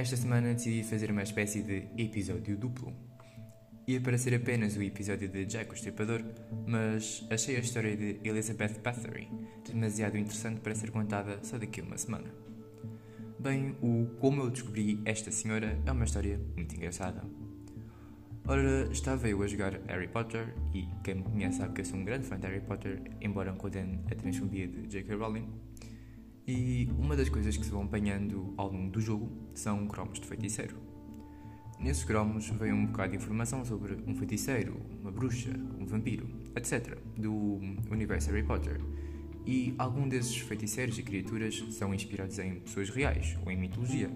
Esta semana decidi fazer uma espécie de episódio duplo. Ia para ser apenas o episódio de Jack o Estripador, mas achei a história de Elizabeth Bathory demasiado interessante para ser contada só daqui a uma semana. Bem, o Como eu descobri esta senhora é uma história muito engraçada. Ora, estava eu a jogar Harry Potter e quem me conhece sabe que eu sou um grande fã de Harry Potter, embora condene a transfobia de J.K. Rowling. E uma das coisas que se vão apanhando ao longo do jogo são cromos de feiticeiro. Nesses cromos vem um bocado de informação sobre um feiticeiro, uma bruxa, um vampiro, etc. do universo Harry Potter. E algum desses feiticeiros e criaturas são inspirados em pessoas reais ou em mitologia,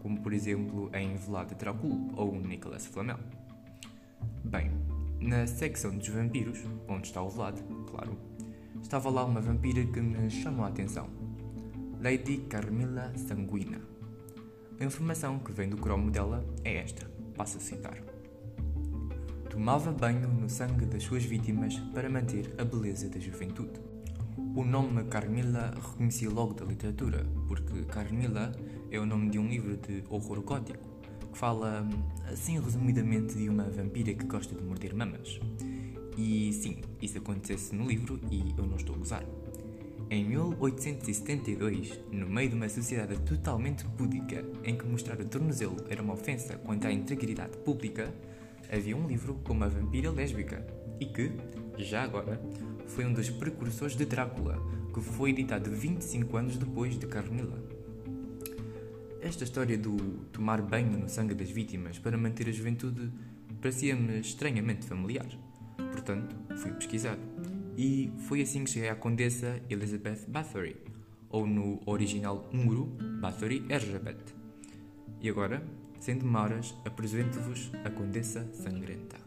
como por exemplo em Vlad Dracul ou Nicolas Flamel. Bem, na secção dos vampiros, onde está o Vlad, claro, estava lá uma vampira que me chamou a atenção. Lady Carmilla Sanguina. A informação que vem do cromo dela é esta, passo a citar. Tomava banho no sangue das suas vítimas para manter a beleza da juventude. O nome Carmilla reconheci logo da literatura, porque Carmilla é o nome de um livro de horror gótico que fala, assim resumidamente, de uma vampira que gosta de morder mamas. E sim, isso acontecesse no livro e eu não estou a gozar. Em 1872, no meio de uma sociedade totalmente púdica, em que mostrar o tornozelo era uma ofensa contra a integridade pública, havia um livro com uma vampira lésbica e que, já agora, foi um dos precursores de Drácula, que foi editado 25 anos depois de Carmilla. Esta história do tomar banho no sangue das vítimas para manter a juventude parecia-me estranhamente familiar. Portanto, fui pesquisar. E foi assim que cheguei à Condessa Elizabeth Bathory, ou no original húngaro, Bathory Erzsébet. E agora, sem demoras, apresento-vos a Condessa Sangrenta.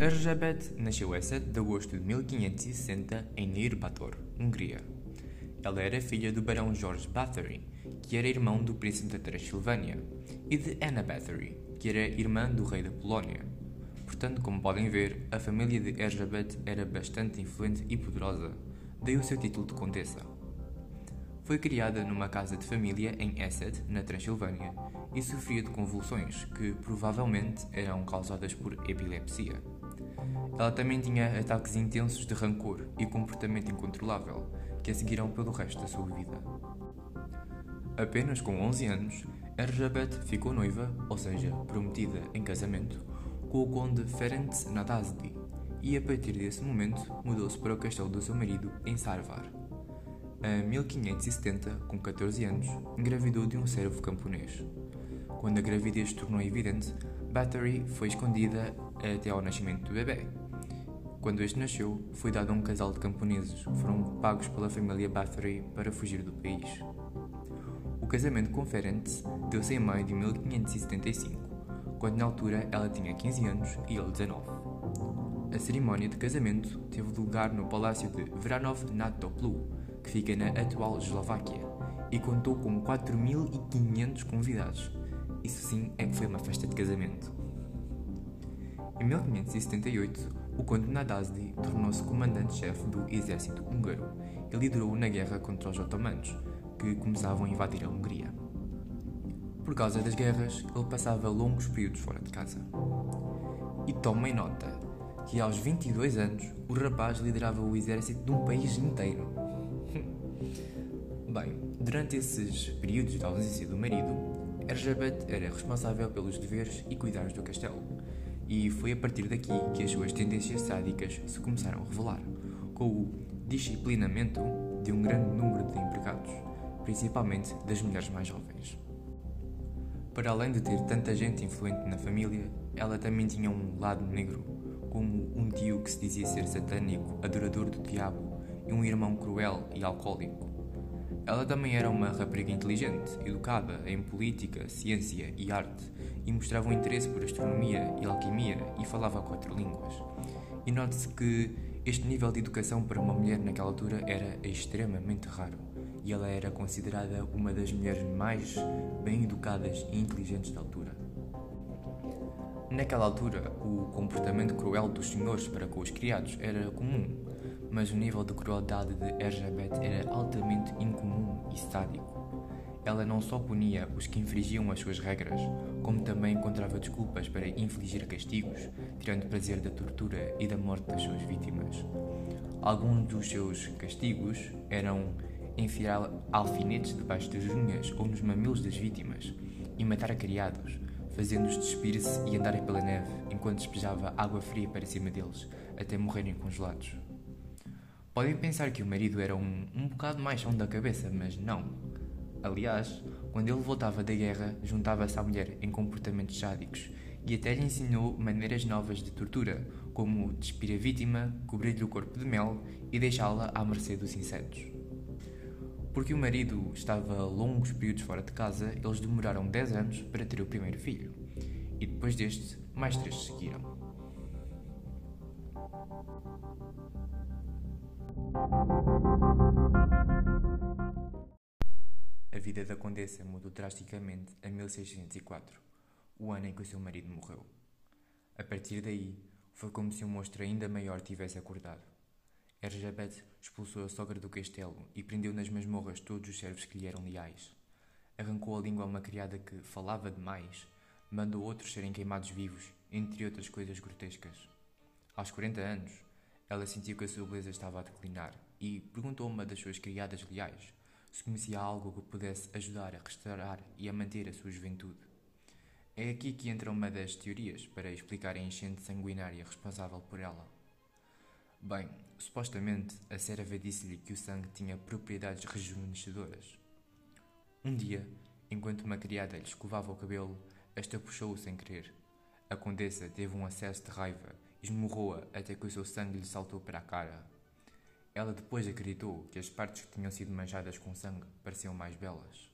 Erzsébet nasceu a 7 de agosto de 1560 em Nirbator, Hungria. Ela era filha do barão George Bathory, que era irmão do príncipe da Transilvânia, e de Anna Bathory, que era irmã do rei da Polónia. Portanto, como podem ver, a família de Erzsébet era bastante influente e poderosa, daí o seu título de condessa. Foi criada numa casa de família em Esset, na Transilvânia, e sofria de convulsões que provavelmente eram causadas por epilepsia. Ela também tinha ataques intensos de rancor e comportamento incontrolável, que a seguiram pelo resto da sua vida. Apenas com 11 anos, Erzsébet ficou noiva, ou seja, prometida em casamento, com o conde Ferenc Nadasdy, e a partir desse momento mudou-se para o castelo do seu marido em Sarvar. Em 1570, com 14 anos, engravidou de um servo camponês. Quando a gravidez se tornou evidente, Bathory foi escondida até ao nascimento do bebê. Quando este nasceu, foi dado a um casal de camponeses que foram pagos pela família Bathory para fugir do país. O casamento com Ferenc deu-se em maio de 1575, quando na altura ela tinha 15 anos e ele 19. A cerimónia de casamento teve lugar no palácio de Vranov nad Toplu, que fica na atual Eslováquia, e contou com 4.500 convidados. Isso sim é que foi uma festa de casamento. Em 1578, o conde Nadasdy tornou-se comandante-chefe do exército húngaro e liderou na guerra contra os otomanos, que começavam a invadir a Hungria. Por causa das guerras, ele passava longos períodos fora de casa. E tomem nota que aos 22 anos o rapaz liderava o exército de um país inteiro. Bem, durante esses períodos de ausência do marido, Erzsébet era responsável pelos deveres e cuidados do castelo, e foi a partir daqui que as suas tendências sádicas se começaram a revelar, com o disciplinamento de um grande número de empregados, principalmente das mulheres mais jovens. Para além de ter tanta gente influente na família, ela também tinha um lado negro, como um tio que se dizia ser satânico, adorador do diabo, e um irmão cruel e alcoólico. Ela também era uma rapariga inteligente, educada em política, ciência e arte, e mostrava um interesse por astronomia e alquimia e falava quatro línguas. E note-se que este nível de educação para uma mulher naquela altura era extremamente raro, e ela era considerada uma das mulheres mais bem educadas e inteligentes da altura. Naquela altura, o comportamento cruel dos senhores para com os criados era comum, mas o nível de crueldade de Erzsébet era altamente incomum e sádico. Ela não só punia os que infringiam as suas regras, como também encontrava desculpas para infligir castigos, tirando prazer da tortura e da morte das suas vítimas. Alguns dos seus castigos eram enfiar alfinetes debaixo das unhas ou nos mamilos das vítimas e matar criados, fazendo-os despir-se e andarem pela neve, enquanto despejava água fria para cima deles, até morrerem congelados. Podem pensar que o marido era um, um bocado mais chão da cabeça, mas não. Aliás, quando ele voltava da guerra, juntava-se à mulher em comportamentos sádicos e até lhe ensinou maneiras novas de tortura, como despir a vítima, cobrir-lhe o corpo de mel e deixá-la à mercê dos insetos. Porque o marido estava longos períodos fora de casa, eles demoraram 10 anos para ter o primeiro filho. E depois deste, mais três seguiram. A vida da condessa mudou drasticamente em 1604, o ano em que o seu marido morreu. A partir daí, foi como se um monstro ainda maior tivesse acordado. Erzsébet expulsou a sogra do castelo e prendeu nas masmorras todos os servos que lhe eram leais. Arrancou a língua a uma criada que falava demais, mandou outros serem queimados vivos, entre outras coisas grotescas. Aos 40 anos, ela sentiu que a sua beleza estava a declinar e perguntou a uma das suas criadas leais se conhecia algo que pudesse ajudar a restaurar e a manter a sua juventude. É aqui que entra uma das teorias para explicar a enchente sanguinária responsável por ela. Bem, supostamente a serva disse-lhe que o sangue tinha propriedades rejuvenescedoras. Um dia, enquanto uma criada lhe escovava o cabelo, esta puxou-o sem querer. A condessa teve um acesso de raiva esmurrou-a até que o seu sangue lhe saltou para a cara. Ela depois acreditou que as partes que tinham sido manchadas com sangue pareciam mais belas.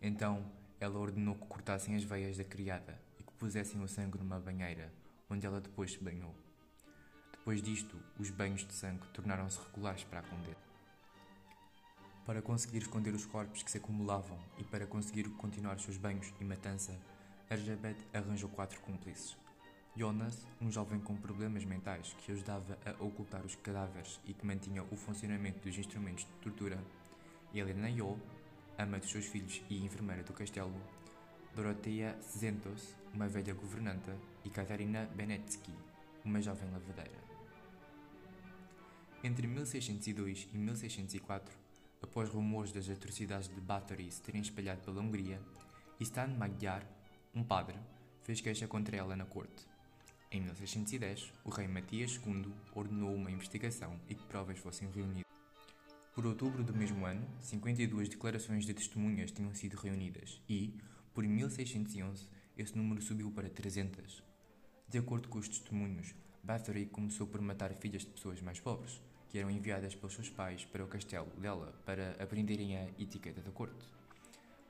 Então, ela ordenou que cortassem as veias da criada e que pusessem o sangue numa banheira, onde ela depois se banhou. Depois disto, os banhos de sangue tornaram-se regulares para a condessa. Para conseguir esconder os corpos que se acumulavam e para conseguir continuar seus banhos e matança, Erzsébet arranjou quatro cúmplices. Jonas, um jovem com problemas mentais que ajudava a ocultar os cadáveres e que mantinha o funcionamento dos instrumentos de tortura. Helena Yo, ama dos seus filhos e enfermeira do castelo. Doroteia Zentos, uma velha governanta. E Katarina Benetsky, uma jovem lavadeira. Entre 1602 e 1604, após rumores das atrocidades de Bathory se terem espalhado pela Hungria, István Magyar, um padre, fez queixa contra ela na corte. Em 1610, o rei Matias II ordenou uma investigação e que provas fossem reunidas. Por outubro do mesmo ano, 52 declarações de testemunhas tinham sido reunidas e, por 1611, esse número subiu para 300. De acordo com os testemunhos, Bathory começou por matar filhas de pessoas mais pobres, que eram enviadas pelos seus pais para o castelo dela para aprenderem a etiqueta da corte.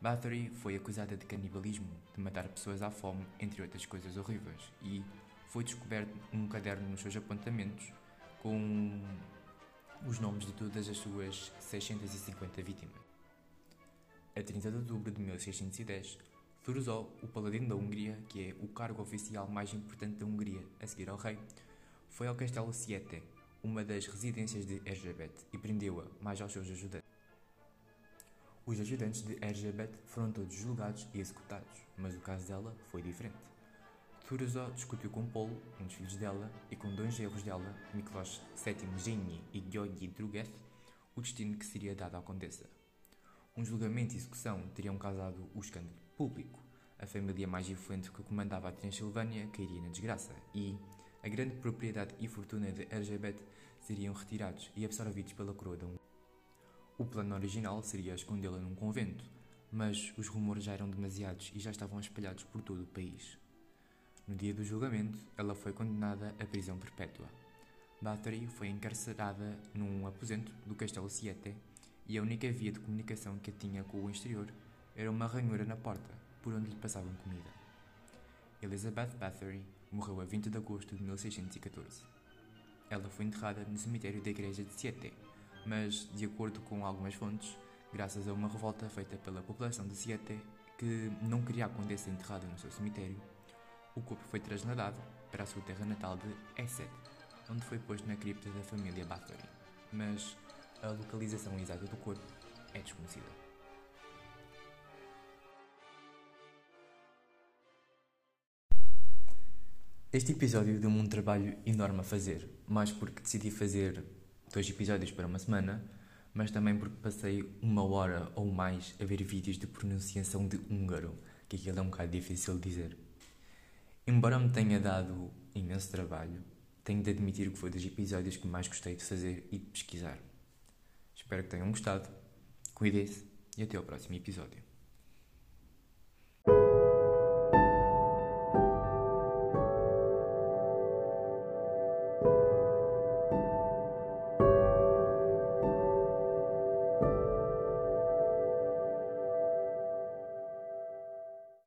Bathory foi acusada de canibalismo, de matar pessoas à fome, entre outras coisas horríveis, e foi descoberto um caderno nos seus apontamentos com os nomes de todas as suas 650 vítimas. A 30 de outubro de 1610, Thurzó, o paladino da Hungria, que é o cargo oficial mais importante da Hungria a seguir ao rei, foi ao castelo Siete, uma das residências de Erzsébet, e prendeu-a, mais aos seus ajudantes. Os ajudantes de Erzsébet foram todos julgados e executados, mas o caso dela foi diferente. Thurzó discutiu com Paulo, um dos filhos dela, e com dois genros dela, Miklos VII Geni e Georgi Drugeth, o destino que seria dado à condessa. Um julgamento e execução teriam causado o escândalo público. A família mais influente que comandava a Transilvânia cairia na desgraça e a grande propriedade e fortuna de Erzsébet seriam retirados e absorvidos pela coroa da Hungria. O plano original seria escondê-la num convento, mas os rumores já eram demasiados e já estavam espalhados por todo o país. No dia do julgamento, ela foi condenada à prisão perpétua. Bathory foi encarcerada num aposento do castelo Siete e a única via de comunicação que a tinha com o exterior era uma ranhura na porta, por onde lhe passavam comida. Elizabeth Bathory morreu a 20 de agosto de 1614. Ela foi enterrada no cemitério da igreja de Siete, mas, de acordo com algumas fontes, graças a uma revolta feita pela população de Siete que não queria acontecer enterrado no seu cemitério, o corpo foi trasladado para a sua terra natal de Esset, onde foi posto na cripta da família Bathory, mas a localização exata do corpo é desconhecida. Este episódio deu-me um trabalho enorme a fazer, mais porque decidi fazer dois episódios para uma semana, mas também porque passei uma hora ou mais a ver vídeos de pronunciação de húngaro, que aquilo é um bocado difícil de dizer. Embora me tenha dado imenso trabalho, tenho de admitir que foi dos episódios que mais gostei de fazer e de pesquisar. Espero que tenham gostado. Cuidem-se e até ao próximo episódio.